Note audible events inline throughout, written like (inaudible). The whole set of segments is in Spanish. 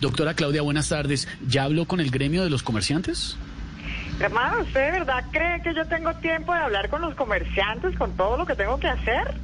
Doctora Claudia, buenas tardes. ¿Ya habló con el gremio de los comerciantes? Hermano, ¿usted de verdad cree que yo tengo tiempo de hablar con los comerciantes con todo lo que tengo que hacer?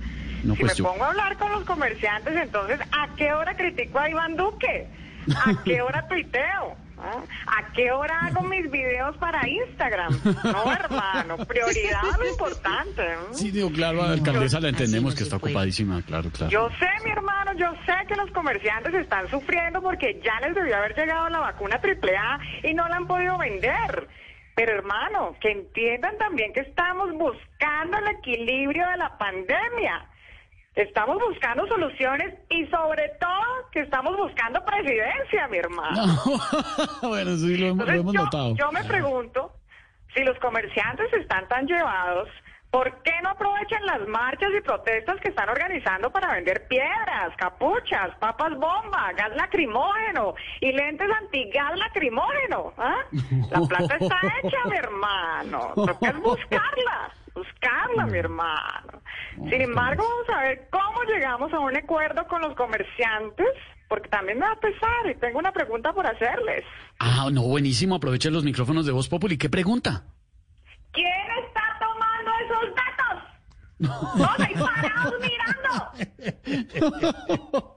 No, si pues me yo- pongo a hablar con los comerciantes, entonces, ¿a qué hora critico a Iván Duque? ¿A qué hora tuiteo? ¿Ah? ¿A qué hora hago mis videos para Instagram? No, hermano, prioridad lo importante. ¿eh? Sí, digo, claro, alcaldesa, la entendemos no que está ocupadísima, claro, claro. Yo sé, mi hermano, yo sé que los comerciantes están sufriendo porque ya les debió haber llegado la vacuna AAA y no la han podido vender. Pero hermano, que entiendan también que estamos buscando el equilibrio de la pandemia. Estamos buscando soluciones y sobre todo que estamos buscando presidencia, mi hermano. (laughs) bueno, sí, lo, hemos- lo Entonces, hemos yo, notado. yo me pregunto si los comerciantes están tan llevados, ¿por qué no aprovechan las marchas y protestas que están organizando para vender piedras, capuchas, papas bomba, gas lacrimógeno y lentes antigas lacrimógeno? ¿ah? La plata está hecha, mi hermano. Lo que es buscarla, buscarla, mi hermano. Sin embargo, vamos a ver cómo llegamos a un acuerdo con los comerciantes, porque también me va a pesar y tengo una pregunta por hacerles. Ah, no, buenísimo. Aprovechen los micrófonos de Voz Populi. ¿Qué pregunta? ¿Quién está tomando esos datos? (laughs) ¡Todos ahí parados mirando!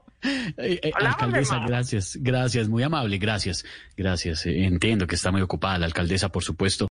(laughs) Eh, eh, alcaldesa, gracias, gracias, muy amable, gracias, gracias. Eh, entiendo que está muy ocupada la alcaldesa, por supuesto.